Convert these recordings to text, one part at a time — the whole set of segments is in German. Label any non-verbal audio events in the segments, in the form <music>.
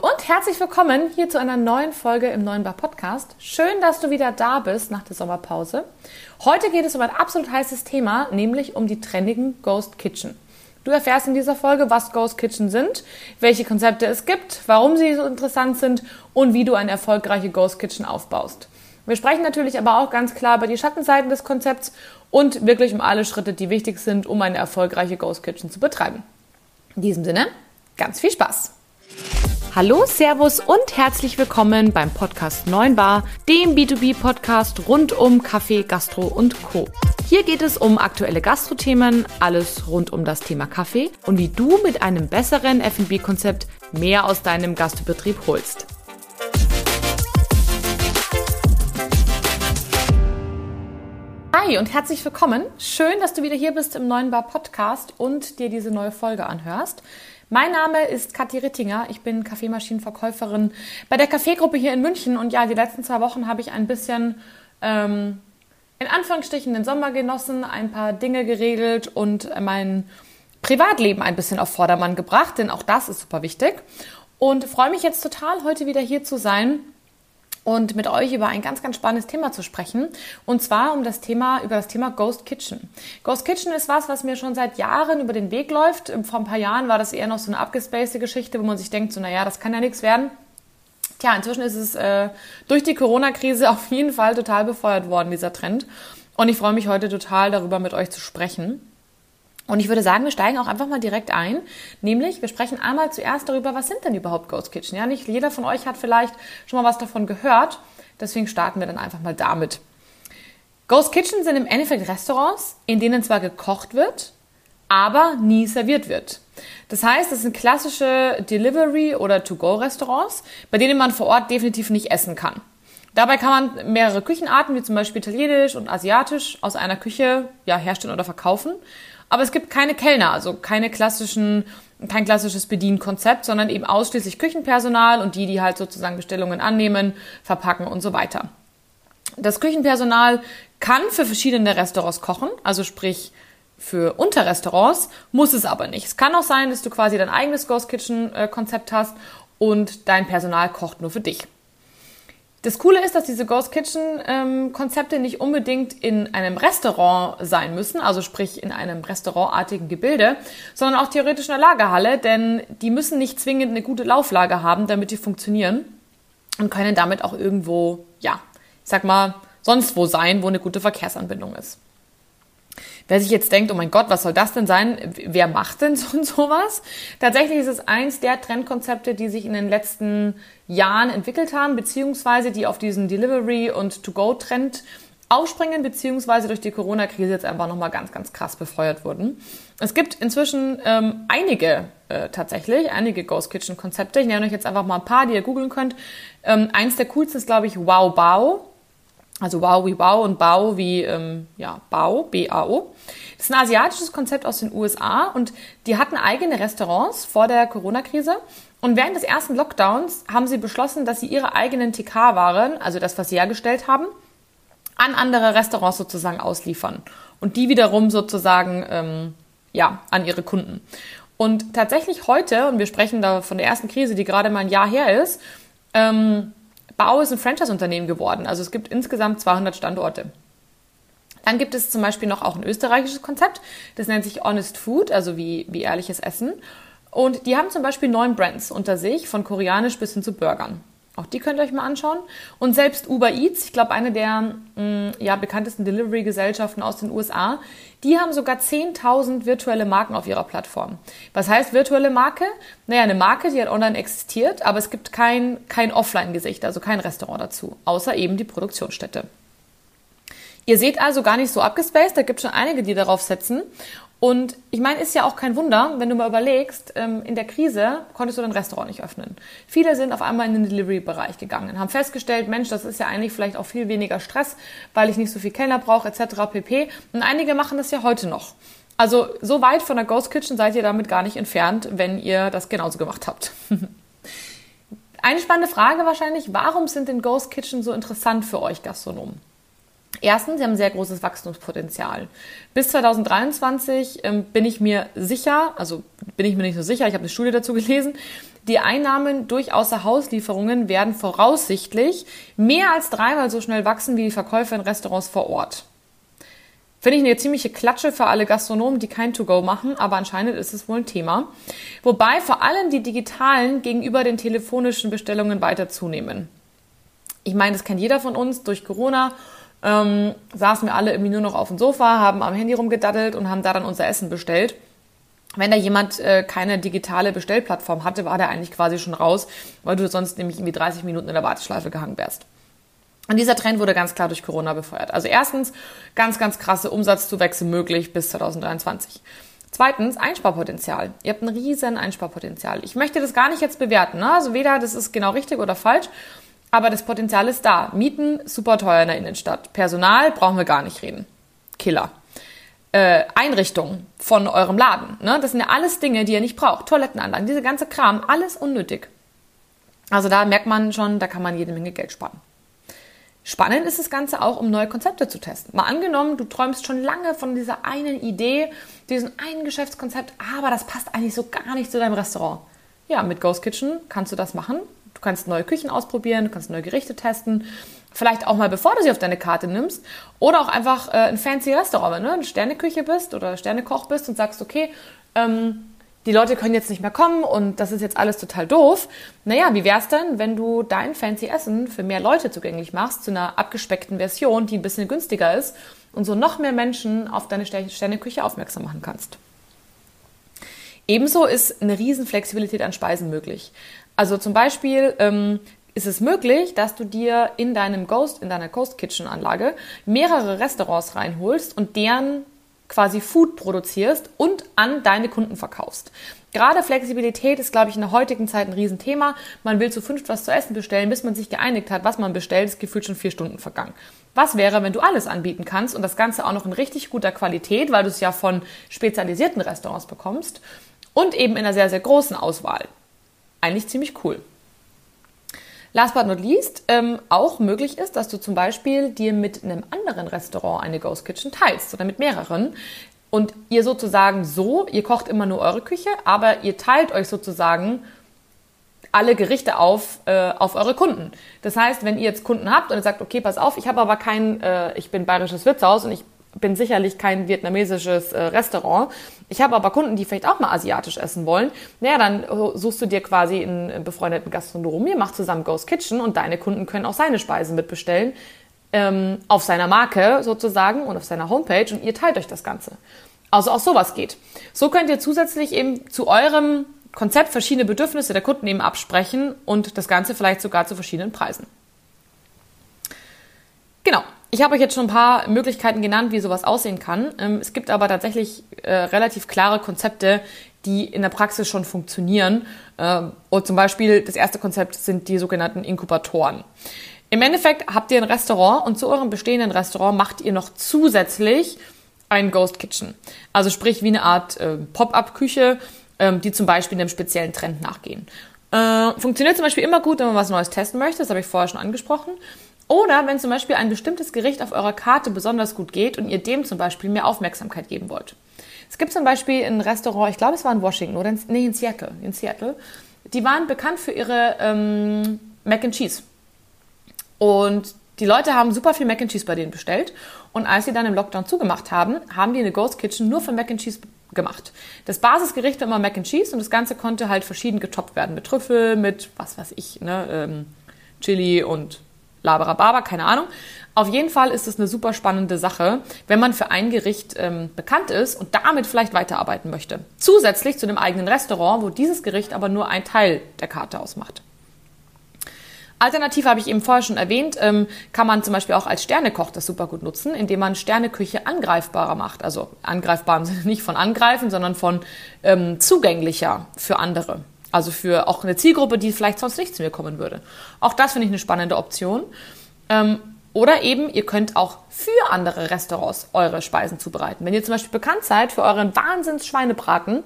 Und herzlich willkommen hier zu einer neuen Folge im Neuen Bar Podcast. Schön, dass du wieder da bist nach der Sommerpause. Heute geht es um ein absolut heißes Thema, nämlich um die trendigen Ghost Kitchen. Du erfährst in dieser Folge, was Ghost Kitchen sind, welche Konzepte es gibt, warum sie so interessant sind und wie du eine erfolgreiche Ghost Kitchen aufbaust. Wir sprechen natürlich aber auch ganz klar über die Schattenseiten des Konzepts und wirklich um alle Schritte, die wichtig sind, um eine erfolgreiche Ghost Kitchen zu betreiben. In diesem Sinne, ganz viel Spaß! Hallo, Servus und herzlich willkommen beim Podcast 9 Bar, dem B2B-Podcast rund um Kaffee, Gastro und Co. Hier geht es um aktuelle Gastrothemen, alles rund um das Thema Kaffee und wie du mit einem besseren F&B-Konzept mehr aus deinem Gastbetrieb holst. Hi und herzlich willkommen. Schön, dass du wieder hier bist im neuen Bar Podcast und dir diese neue Folge anhörst. Mein Name ist Kathi Rittinger. Ich bin Kaffeemaschinenverkäuferin bei der Kaffeegruppe hier in München. Und ja, die letzten zwei Wochen habe ich ein bisschen ähm, in Anführungsstrichen den Sommer genossen, ein paar Dinge geregelt und mein Privatleben ein bisschen auf Vordermann gebracht, denn auch das ist super wichtig. Und freue mich jetzt total, heute wieder hier zu sein und mit euch über ein ganz, ganz spannendes Thema zu sprechen. Und zwar um das Thema, über das Thema Ghost Kitchen. Ghost Kitchen ist was, was mir schon seit Jahren über den Weg läuft. Vor ein paar Jahren war das eher noch so eine abgespacede Geschichte, wo man sich denkt, so, naja, das kann ja nichts werden. Tja, inzwischen ist es äh, durch die Corona-Krise <laughs> auf jeden Fall total befeuert worden, dieser Trend. Und ich freue mich heute total darüber, mit euch zu sprechen. Und ich würde sagen, wir steigen auch einfach mal direkt ein. Nämlich, wir sprechen einmal zuerst darüber, was sind denn überhaupt Ghost Kitchen? Ja, nicht jeder von euch hat vielleicht schon mal was davon gehört. Deswegen starten wir dann einfach mal damit. Ghost Kitchen sind im Endeffekt Restaurants, in denen zwar gekocht wird, aber nie serviert wird. Das heißt, es sind klassische Delivery- oder To-Go-Restaurants, bei denen man vor Ort definitiv nicht essen kann. Dabei kann man mehrere Küchenarten, wie zum Beispiel italienisch und asiatisch, aus einer Küche ja, herstellen oder verkaufen. Aber es gibt keine Kellner, also keine klassischen, kein klassisches Bedienkonzept, sondern eben ausschließlich Küchenpersonal und die, die halt sozusagen Bestellungen annehmen, verpacken und so weiter. Das Küchenpersonal kann für verschiedene Restaurants kochen, also sprich für Unterrestaurants, muss es aber nicht. Es kann auch sein, dass du quasi dein eigenes Ghost Kitchen äh, Konzept hast und dein Personal kocht nur für dich. Das Coole ist, dass diese Ghost Kitchen ähm, Konzepte nicht unbedingt in einem Restaurant sein müssen, also sprich in einem restaurantartigen Gebilde, sondern auch theoretisch in einer Lagerhalle, denn die müssen nicht zwingend eine gute Lauflage haben, damit die funktionieren und können damit auch irgendwo, ja, ich sag mal, sonst wo sein, wo eine gute Verkehrsanbindung ist. Wer sich jetzt denkt, oh mein Gott, was soll das denn sein? Wer macht denn so und <laughs> sowas? Tatsächlich ist es eins der Trendkonzepte, die sich in den letzten Jahren entwickelt haben, beziehungsweise die auf diesen Delivery- und To-Go-Trend aufspringen, beziehungsweise durch die Corona-Krise jetzt einfach nochmal ganz, ganz krass befeuert wurden. Es gibt inzwischen ähm, einige äh, tatsächlich, einige Ghost Kitchen-Konzepte. Ich nenne euch jetzt einfach mal ein paar, die ihr googeln könnt. Ähm, eins der coolsten ist, glaube ich, Wow Bao. Also Wow wie Wow und Bao wie ähm, ja, Bao, B-A-O. Das ist ein asiatisches Konzept aus den USA und die hatten eigene Restaurants vor der Corona-Krise. Und während des ersten Lockdowns haben sie beschlossen, dass sie ihre eigenen TK-Waren, also das, was sie hergestellt haben, an andere Restaurants sozusagen ausliefern. Und die wiederum sozusagen ähm, ja, an ihre Kunden. Und tatsächlich heute, und wir sprechen da von der ersten Krise, die gerade mal ein Jahr her ist, ähm, Bau ist ein Franchise-Unternehmen geworden. Also es gibt insgesamt 200 Standorte. Dann gibt es zum Beispiel noch auch ein österreichisches Konzept. Das nennt sich Honest Food, also wie, wie ehrliches Essen. Und die haben zum Beispiel neun Brands unter sich, von koreanisch bis hin zu Burgern. Auch die könnt ihr euch mal anschauen. Und selbst Uber Eats, ich glaube eine der mh, mm, ja, bekanntesten Delivery-Gesellschaften aus den USA, die haben sogar 10.000 virtuelle Marken auf ihrer Plattform. Was heißt virtuelle Marke? Naja, eine Marke, die hat online existiert, aber es gibt kein, kein Offline-Gesicht, also kein Restaurant dazu, außer eben die Produktionsstätte. Ihr seht also gar nicht so abgespaced, da gibt es schon einige, die darauf setzen. Und ich meine, ist ja auch kein Wunder, wenn du mal überlegst, ähm, in der Krise konntest du dein Restaurant nicht öffnen. Viele sind auf einmal in den Delivery-Bereich gegangen, haben festgestellt, Mensch, das ist ja eigentlich vielleicht auch viel weniger Stress, weil ich nicht so viel Kellner brauche, etc. pp. Und einige machen das ja heute noch. Also so weit von der Ghost Kitchen seid ihr damit gar nicht entfernt, wenn ihr das genauso gemacht habt. <laughs> Eine spannende Frage wahrscheinlich, warum sind denn Ghost Kitchen so interessant für euch Gastronomen? Erstens, sie haben sehr großes Wachstumspotenzial. Bis 2023 ähm, bin ich mir sicher, also bin ich mir nicht so sicher, ich habe eine Studie dazu gelesen, Die Einnahmen durch Außerhauslieferungen werden voraussichtlich mehr als dreimal so schnell wachsen wie die Verkäufe in Restaurants vor Ort. Finde ich eine ziemliche Klatsche für alle Gastronomen, die kein To-Go machen, aber anscheinend ist es wohl ein Thema. Wobei vor allem die digitalen gegenüber den telefonischen Bestellungen weiter zunehmen. Ich meine, das kennt jeder von uns. Durch Corona ähm, saßen wir alle irgendwie nur noch auf dem Sofa, haben am Handy rumgedaddelt und haben da dann unser Essen bestellt. Wenn da jemand äh, keine digitale Bestellplattform hatte, war der eigentlich quasi schon raus, weil du sonst nämlich irgendwie 30 Minuten in der Warteschleife gehangen wärst. Und dieser Trend wurde ganz klar durch Corona befeuert. Also erstens, ganz, ganz krasse Umsatzzuwächse möglich bis 2023. Zweitens, Einsparpotenzial. Ihr habt ein riesen Einsparpotenzial. Ich möchte das gar nicht jetzt bewerten. Ne? Also weder das ist genau richtig oder falsch, aber das Potenzial ist da. Mieten, super teuer in der Innenstadt. Personal, brauchen wir gar nicht reden. Killer. Äh, Einrichtung von eurem Laden. Ne? Das sind ja alles Dinge, die ihr nicht braucht. Toilettenanlagen, diese ganze Kram, alles unnötig. Also da merkt man schon, da kann man jede Menge Geld sparen. Spannend ist das Ganze auch, um neue Konzepte zu testen. Mal angenommen, du träumst schon lange von dieser einen Idee, diesem einen Geschäftskonzept, aber das passt eigentlich so gar nicht zu deinem Restaurant. Ja, mit Ghost Kitchen kannst du das machen. Du kannst neue Küchen ausprobieren, du kannst neue Gerichte testen. Vielleicht auch mal, bevor du sie auf deine Karte nimmst. Oder auch einfach äh, ein fancy Restaurant, wenn du eine Sterneküche bist oder Sternekoch bist und sagst, okay, ähm, die Leute können jetzt nicht mehr kommen und das ist jetzt alles total doof. Naja, wie wär's denn, wenn du dein fancy Essen für mehr Leute zugänglich machst, zu einer abgespeckten Version, die ein bisschen günstiger ist und so noch mehr Menschen auf deine Sterneküche aufmerksam machen kannst? Ebenso ist eine riesen Flexibilität an Speisen möglich. Also zum Beispiel ähm, ist es möglich, dass du dir in deinem Ghost, in deiner Ghost Kitchen Anlage mehrere Restaurants reinholst und deren quasi Food produzierst und an deine Kunden verkaufst. Gerade Flexibilität ist, glaube ich, in der heutigen Zeit ein Riesenthema. Man will zu fünft was zu essen bestellen, bis man sich geeinigt hat, was man bestellt, ist gefühlt schon vier Stunden vergangen. Was wäre, wenn du alles anbieten kannst und das Ganze auch noch in richtig guter Qualität, weil du es ja von spezialisierten Restaurants bekommst und eben in einer sehr, sehr großen Auswahl. Eigentlich ziemlich cool. Last but not least, ähm, auch möglich ist, dass du zum Beispiel dir mit einem anderen Restaurant eine Ghost Kitchen teilst oder mit mehreren. Und ihr sozusagen so, ihr kocht immer nur eure Küche, aber ihr teilt euch sozusagen alle Gerichte auf, äh, auf eure Kunden. Das heißt, wenn ihr jetzt Kunden habt und ihr sagt, okay, pass auf, ich habe aber kein, äh, ich bin bayerisches Wirtshaus und ich bin sicherlich kein vietnamesisches äh, Restaurant. Ich habe aber Kunden, die vielleicht auch mal asiatisch essen wollen. Naja, dann suchst du dir quasi einen befreundeten Gastronomen, ihr macht zusammen Ghost Kitchen und deine Kunden können auch seine Speisen mitbestellen. Ähm, auf seiner Marke sozusagen und auf seiner Homepage und ihr teilt euch das Ganze. Also auch sowas geht. So könnt ihr zusätzlich eben zu eurem Konzept verschiedene Bedürfnisse der Kunden eben absprechen und das Ganze vielleicht sogar zu verschiedenen Preisen. Genau. Ich habe euch jetzt schon ein paar Möglichkeiten genannt, wie sowas aussehen kann. Ähm, es gibt aber tatsächlich äh, relativ klare Konzepte, die in der Praxis schon funktionieren. Ähm, und zum Beispiel das erste Konzept sind die sogenannten Inkubatoren. Im Endeffekt habt ihr ein Restaurant und zu eurem bestehenden Restaurant macht ihr noch zusätzlich ein Ghost Kitchen. Also sprich wie eine Art äh, Pop-up-Küche, ähm, die zum Beispiel einem speziellen Trend nachgehen. Äh, funktioniert zum Beispiel immer gut, wenn man was Neues testen möchte. Das habe ich vorher schon angesprochen. Oder wenn zum Beispiel ein bestimmtes Gericht auf eurer Karte besonders gut geht und ihr dem zum Beispiel mehr Aufmerksamkeit geben wollt. Es gibt zum Beispiel ein Restaurant, ich glaube es war in Washington oder in, nee, in Seattle, in Seattle. Die waren bekannt für ihre ähm, Mac and Cheese. Und die Leute haben super viel Mac and Cheese bei denen bestellt. Und als sie dann im Lockdown zugemacht haben, haben die eine Ghost Kitchen nur für Mac and Cheese gemacht. Das Basisgericht war immer Mac and Cheese und das Ganze konnte halt verschieden getoppt werden. Mit Trüffel, mit was weiß ich, ne, ähm, Chili und Laberababa, keine Ahnung. Auf jeden Fall ist es eine super spannende Sache, wenn man für ein Gericht ähm, bekannt ist und damit vielleicht weiterarbeiten möchte. Zusätzlich zu dem eigenen Restaurant, wo dieses Gericht aber nur ein Teil der Karte ausmacht. Alternativ habe ich eben vorher schon erwähnt, ähm, kann man zum Beispiel auch als Sternekoch das super gut nutzen, indem man Sterneküche angreifbarer macht. Also angreifbar Sinne nicht von angreifen, sondern von ähm, zugänglicher für andere. Also für auch eine Zielgruppe, die vielleicht sonst nicht zu mir kommen würde. Auch das finde ich eine spannende Option. Ähm, oder eben, ihr könnt auch für andere Restaurants eure Speisen zubereiten. Wenn ihr zum Beispiel bekannt seid für euren Wahnsinns-Schweinebraten,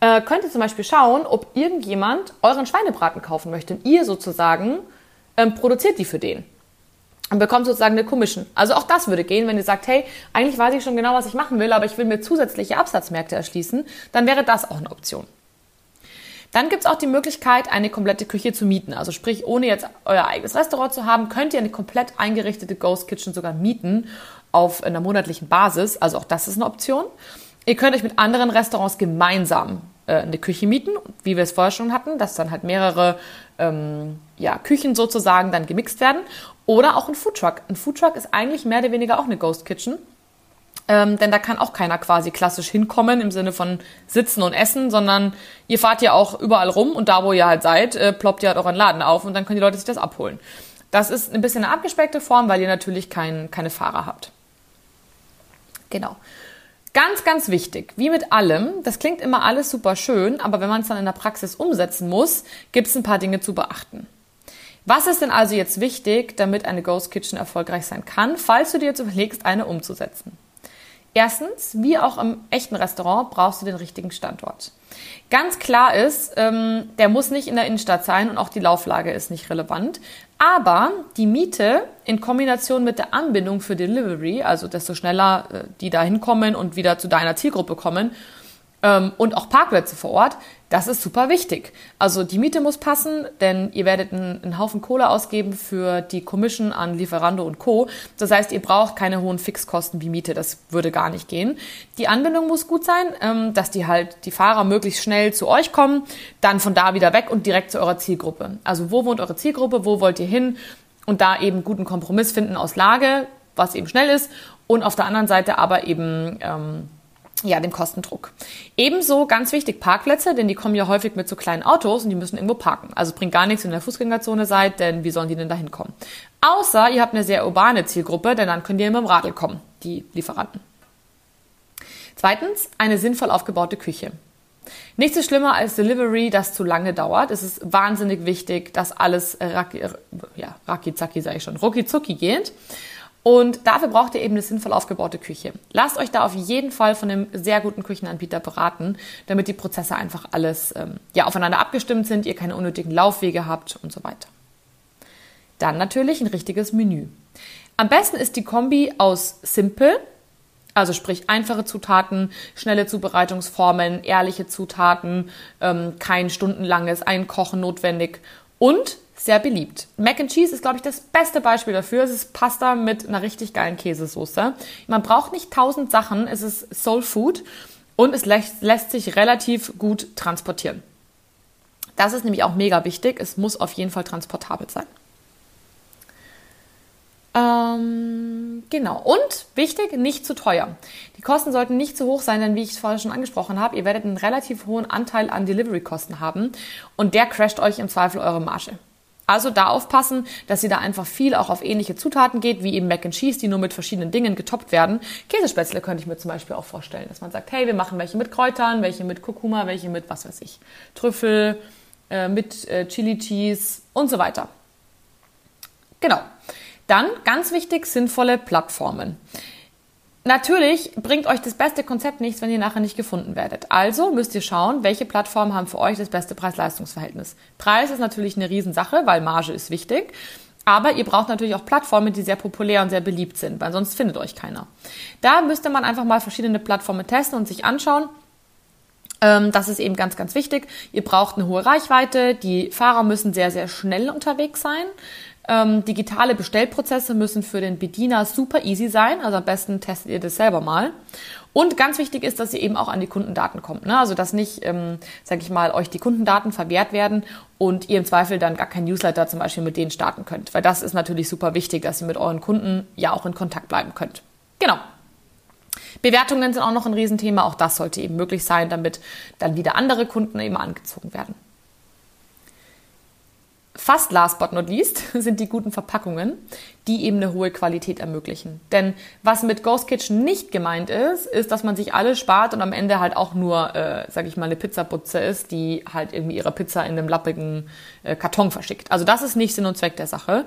äh, könnt ihr zum Beispiel schauen, ob irgendjemand euren Schweinebraten kaufen möchte. Und ihr sozusagen ähm, produziert die für den. Und bekommt sozusagen eine Commission. Also auch das würde gehen, wenn ihr sagt, hey, eigentlich weiß ich schon genau, was ich machen will, aber ich will mir zusätzliche Absatzmärkte erschließen, dann wäre das auch eine Option. Dann gibt es auch die Möglichkeit, eine komplette Küche zu mieten. Also sprich, ohne jetzt euer eigenes Restaurant zu haben, könnt ihr eine komplett eingerichtete Ghost Kitchen sogar mieten auf einer monatlichen Basis. Also auch das ist eine Option. Ihr könnt euch mit anderen Restaurants gemeinsam äh, eine Küche mieten, wie wir es vorher schon hatten, dass dann halt mehrere ähm, ja, Küchen sozusagen dann gemixt werden. Oder auch ein Foodtruck. Ein Foodtruck ist eigentlich mehr oder weniger auch eine Ghost Kitchen. Ähm, denn da kann auch keiner quasi klassisch hinkommen im Sinne von sitzen und essen, sondern ihr fahrt ja auch überall rum und da, wo ihr halt seid, äh, ploppt ihr halt euren Laden auf und dann können die Leute sich das abholen. Das ist ein bisschen eine abgespeckte Form, weil ihr natürlich kein, keine Fahrer habt. Genau. Ganz, ganz wichtig, wie mit allem, das klingt immer alles super schön, aber wenn man es dann in der Praxis umsetzen muss, gibt es ein paar Dinge zu beachten. Was ist denn also jetzt wichtig, damit eine Ghost Kitchen erfolgreich sein kann, falls du dir jetzt überlegst, eine umzusetzen? Erstens, wie auch im echten Restaurant, brauchst du den richtigen Standort. Ganz klar ist, ähm, der muss nicht in der Innenstadt sein und auch die Lauflage ist nicht relevant. Aber die Miete in Kombination mit der Anbindung für Delivery, also desto schneller äh, die da hinkommen und wieder zu deiner Zielgruppe kommen, ähm, und auch Parkplätze vor Ort, das ist super wichtig. Also die Miete muss passen, denn ihr werdet einen, einen, Haufen Kohle ausgeben für die Commission an Lieferando und Co. Das heißt, ihr braucht keine hohen Fixkosten wie Miete, das würde gar nicht gehen. Die Anbindung muss gut sein, ähm, dass die halt die Fahrer möglichst schnell zu euch kommen, dann von da wieder weg und direkt zu eurer Zielgruppe. Also wo wohnt eure Zielgruppe, wo wollt ihr hin und da eben guten Kompromiss finden aus Lage, was eben schnell ist und auf der anderen Seite aber eben ähm, ja, dem Kostendruck. Ebenso ganz wichtig Parkplätze, denn die kommen ja häufig mit so kleinen Autos und die müssen irgendwo parken. Also bringt gar nichts, wenn ihr in der Fußgängerzone seid, denn wie sollen die denn da hinkommen? Außer ihr habt eine sehr urbane Zielgruppe, denn dann könnt ihr mit dem Radl kommen, die Lieferanten. Zweitens, eine sinnvoll aufgebaute Küche. Nichts ist schlimmer als Delivery, das zu lange dauert. Es ist wahnsinnig wichtig, dass alles raki, ja, raki zacki, sage ich schon, rucki zucki geht. Und dafür braucht ihr eben eine sinnvoll aufgebaute Küche. Lasst euch da auf jeden Fall von einem sehr guten Küchenanbieter beraten, damit die Prozesse einfach alles ähm, ja, aufeinander abgestimmt sind, ihr keine unnötigen Laufwege habt und so weiter. Dann natürlich ein richtiges Menü. Am besten ist die Kombi aus simpel, also sprich einfache Zutaten, schnelle Zubereitungsformen, ehrliche Zutaten, ähm, kein stundenlanges Einkochen notwendig und sehr beliebt. Mac and Cheese ist, glaube ich, das beste Beispiel dafür. Es ist Pasta mit einer richtig geilen Käsesoße. Man braucht nicht tausend Sachen. Es ist Soul Food und es lässt, lässt sich relativ gut transportieren. Das ist nämlich auch mega wichtig. Es muss auf jeden Fall transportabel sein. Ähm, genau. Und wichtig, nicht zu teuer. Die Kosten sollten nicht zu hoch sein, denn wie ich es vorher schon angesprochen habe, ihr werdet einen relativ hohen Anteil an Delivery-Kosten haben und der crasht euch im Zweifel eure Marge. Also da aufpassen, dass ihr da einfach viel auch auf ähnliche Zutaten geht, wie eben Mac and Cheese, die nur mit verschiedenen Dingen getoppt werden. Käsespätzle könnte ich mir zum Beispiel auch vorstellen, dass man sagt, hey, wir machen welche mit Kräutern, welche mit Kurkuma, welche mit was weiß ich, Trüffel, äh, mit äh, Chili Cheese und so weiter. Genau. Dann ganz wichtig, sinnvolle Plattformen. Natürlich bringt euch das beste Konzept nichts, wenn ihr nachher nicht gefunden werdet. Also müsst ihr schauen, welche Plattformen haben für euch das beste Preis-Leistungs-Verhältnis. Preis ist natürlich eine Riesensache, weil Marge ist wichtig. Aber ihr braucht natürlich auch Plattformen, die sehr populär und sehr beliebt sind, weil sonst findet euch keiner. Da müsste man einfach mal verschiedene Plattformen testen und sich anschauen. Ähm, das ist eben ganz, ganz wichtig. Ihr braucht eine hohe Reichweite. Die Fahrer müssen sehr, sehr schnell unterwegs sein. Ähm, digitale Bestellprozesse müssen für den Bediener super easy sein. Also am besten testet ihr das selber mal. Und ganz wichtig ist, dass ihr eben auch an die Kundendaten kommt. Ne? Also dass nicht, ähm, sage ich mal, euch die Kundendaten verwehrt werden und ihr im Zweifel dann gar kein Newsletter zum Beispiel mit denen starten könnt. Weil das ist natürlich super wichtig, dass ihr mit euren Kunden ja auch in Kontakt bleiben könnt. Genau. Bewertungen sind auch noch ein Riesenthema. Auch das sollte eben möglich sein, damit dann wieder andere Kunden eben angezogen werden. Fast last but not least <laughs> sind die guten Verpackungen, die eben eine hohe Qualität ermöglichen. Denn was mit Ghost Kitchen nicht gemeint ist, ist, dass man sich alles spart und am Ende halt auch nur, äh, sag ich mal, eine Pizzaputze ist, die halt irgendwie ihre Pizza in einem lappigen äh, Karton verschickt. Also das ist nicht Sinn und Zweck der Sache,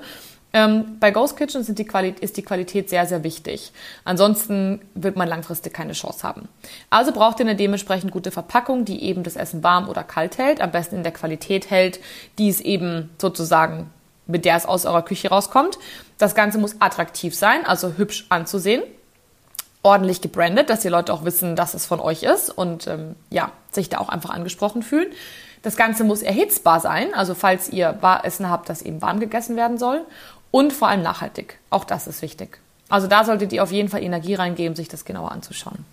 ähm, bei Ghost Kitchen die ist die Qualität sehr, sehr wichtig. Ansonsten wird man langfristig keine Chance haben. Also braucht ihr eine dementsprechend gute Verpackung, die eben das Essen warm oder kalt hält, am besten in der Qualität hält, die es eben sozusagen, mit der es aus eurer Küche rauskommt. Das Ganze muss attraktiv sein, also hübsch anzusehen, ordentlich gebrandet, dass die Leute auch wissen, dass es von euch ist und ähm, ja, sich da auch einfach angesprochen fühlen. Das Ganze muss erhitzbar sein, also falls ihr Essen habt, das eben warm gegessen werden soll. Und vor allem nachhaltig. Auch das ist wichtig. Also da solltet ihr auf jeden Fall Energie reingeben, sich das genauer anzuschauen.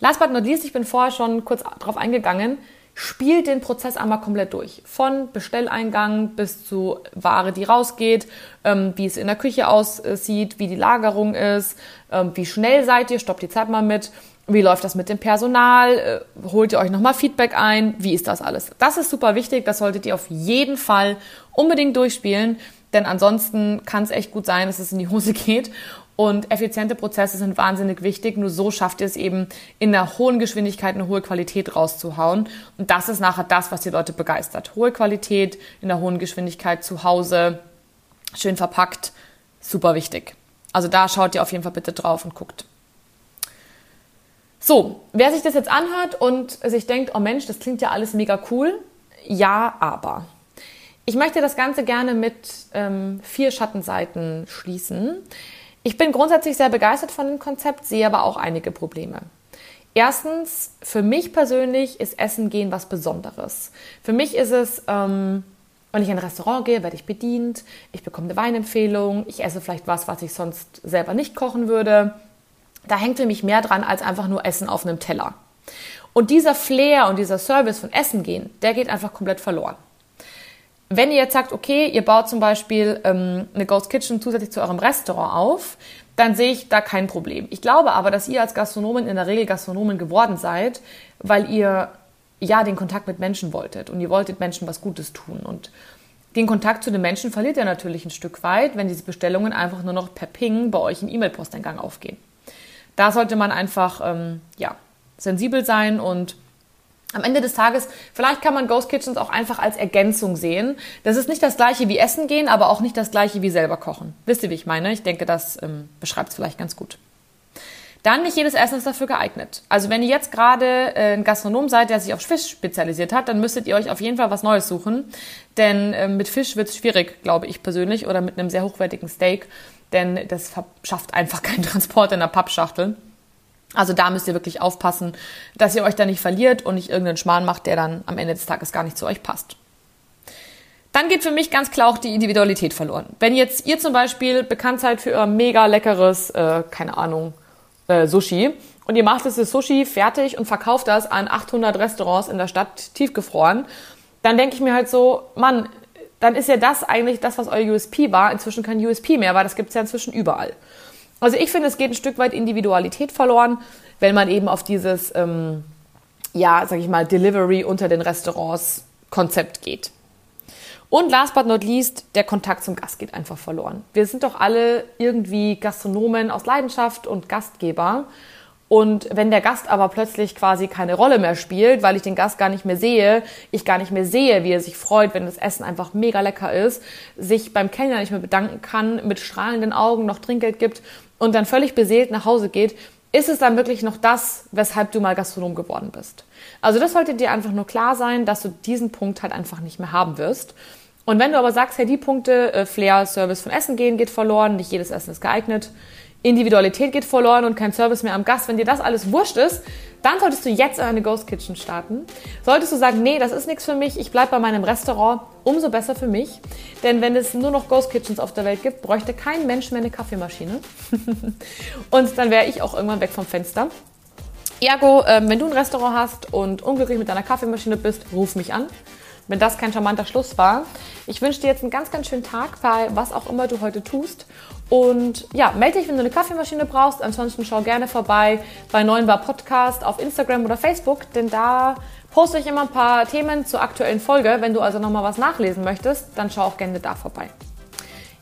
Last but not least, ich bin vorher schon kurz drauf eingegangen, spielt den Prozess einmal komplett durch. Von Bestelleingang bis zu Ware, die rausgeht, ähm, wie es in der Küche aussieht, wie die Lagerung ist, ähm, wie schnell seid ihr, stoppt die Zeit mal mit, wie läuft das mit dem Personal, äh, holt ihr euch nochmal Feedback ein, wie ist das alles. Das ist super wichtig, das solltet ihr auf jeden Fall unbedingt durchspielen, denn ansonsten kann es echt gut sein, dass es in die Hose geht und effiziente Prozesse sind wahnsinnig wichtig. Nur so schafft ihr es eben, in einer hohen Geschwindigkeit eine hohe Qualität rauszuhauen. Und das ist nachher das, was die Leute begeistert. Hohe Qualität in einer hohen Geschwindigkeit zu Hause, schön verpackt, super wichtig. Also da schaut ihr auf jeden Fall bitte drauf und guckt. So, wer sich das jetzt anhört und sich denkt, oh Mensch, das klingt ja alles mega cool. Ja, aber. Ich möchte das Ganze gerne mit ähm, vier Schattenseiten schließen. Ich bin grundsätzlich sehr begeistert von dem Konzept, sehe aber auch einige Probleme. Erstens, für mich persönlich ist Essen gehen was Besonderes. Für mich ist es, ähm, wenn ich in ein Restaurant gehe, werde ich bedient, ich bekomme eine Weinempfehlung, ich esse vielleicht was, was ich sonst selber nicht kochen würde. Da hängt für mich mehr dran als einfach nur Essen auf einem Teller. Und dieser Flair und dieser Service von Essen gehen, der geht einfach komplett verloren. Wenn ihr jetzt sagt, okay, ihr baut zum Beispiel ähm, eine Ghost Kitchen zusätzlich zu eurem Restaurant auf, dann sehe ich da kein Problem. Ich glaube aber, dass ihr als Gastronomen in der Regel Gastronomen geworden seid, weil ihr ja den Kontakt mit Menschen wolltet und ihr wolltet Menschen was Gutes tun. Und den Kontakt zu den Menschen verliert ihr natürlich ein Stück weit, wenn diese Bestellungen einfach nur noch per Ping bei euch im E-Mail-Posteingang aufgehen. Da sollte man einfach ähm, ja, sensibel sein und am Ende des Tages, vielleicht kann man Ghost Kitchens auch einfach als Ergänzung sehen. Das ist nicht das gleiche wie Essen gehen, aber auch nicht das gleiche wie selber kochen. Wisst ihr, wie ich meine? Ich denke, das ähm, beschreibt es vielleicht ganz gut. Dann nicht jedes Essen ist dafür geeignet. Also wenn ihr jetzt gerade äh, ein Gastronom seid, der sich auf Fisch spezialisiert hat, dann müsstet ihr euch auf jeden Fall was Neues suchen. Denn äh, mit Fisch wird es schwierig, glaube ich persönlich, oder mit einem sehr hochwertigen Steak. Denn das schafft einfach keinen <laughs> Transport in der Pappschachtel. Also da müsst ihr wirklich aufpassen, dass ihr euch da nicht verliert und nicht irgendeinen Schmarrn macht, der dann am Ende des Tages gar nicht zu euch passt. Dann geht für mich ganz klar auch die Individualität verloren. Wenn jetzt ihr zum Beispiel bekannt seid für euer mega leckeres, äh, keine Ahnung, äh, Sushi und ihr macht das Sushi fertig und verkauft das an 800 Restaurants in der Stadt tiefgefroren, dann denke ich mir halt so, Mann, dann ist ja das eigentlich das, was euer USP war, inzwischen kein USP mehr, weil das gibt's ja inzwischen überall. Also ich finde, es geht ein Stück weit Individualität verloren, wenn man eben auf dieses, ähm, ja, sag ich mal, Delivery unter den Restaurants Konzept geht. Und last but not least, der Kontakt zum Gast geht einfach verloren. Wir sind doch alle irgendwie Gastronomen aus Leidenschaft und Gastgeber. Und wenn der Gast aber plötzlich quasi keine Rolle mehr spielt, weil ich den Gast gar nicht mehr sehe, ich gar nicht mehr sehe, wie er sich freut, wenn das Essen einfach mega lecker ist, sich beim Kellner nicht mehr bedanken kann, mit strahlenden Augen noch Trinkgeld gibt und dann völlig beseelt nach Hause geht, ist es dann wirklich noch das, weshalb du mal Gastronom geworden bist? Also das sollte dir einfach nur klar sein, dass du diesen Punkt halt einfach nicht mehr haben wirst. Und wenn du aber sagst, hey, die Punkte, äh, Flair, Service von Essen gehen geht verloren, nicht jedes Essen ist geeignet, Individualität geht verloren und kein Service mehr am Gast. Wenn dir das alles wurscht ist, dann solltest du jetzt in eine Ghost Kitchen starten. Solltest du sagen, nee, das ist nichts für mich, ich bleibe bei meinem Restaurant, umso besser für mich. Denn wenn es nur noch Ghost Kitchens auf der Welt gibt, bräuchte kein Mensch mehr eine Kaffeemaschine. <laughs> und dann wäre ich auch irgendwann weg vom Fenster. Ergo, äh, wenn du ein Restaurant hast und unglücklich mit deiner Kaffeemaschine bist, ruf mich an wenn das kein charmanter Schluss war. Ich wünsche dir jetzt einen ganz, ganz schönen Tag bei was auch immer du heute tust. Und ja, melde dich, wenn du eine Kaffeemaschine brauchst. Ansonsten schau gerne vorbei bei Neuen Bar Podcast auf Instagram oder Facebook, denn da poste ich immer ein paar Themen zur aktuellen Folge. Wenn du also nochmal was nachlesen möchtest, dann schau auch gerne da vorbei.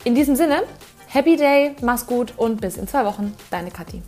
In diesem Sinne, Happy Day, mach's gut und bis in zwei Wochen. Deine Kathi.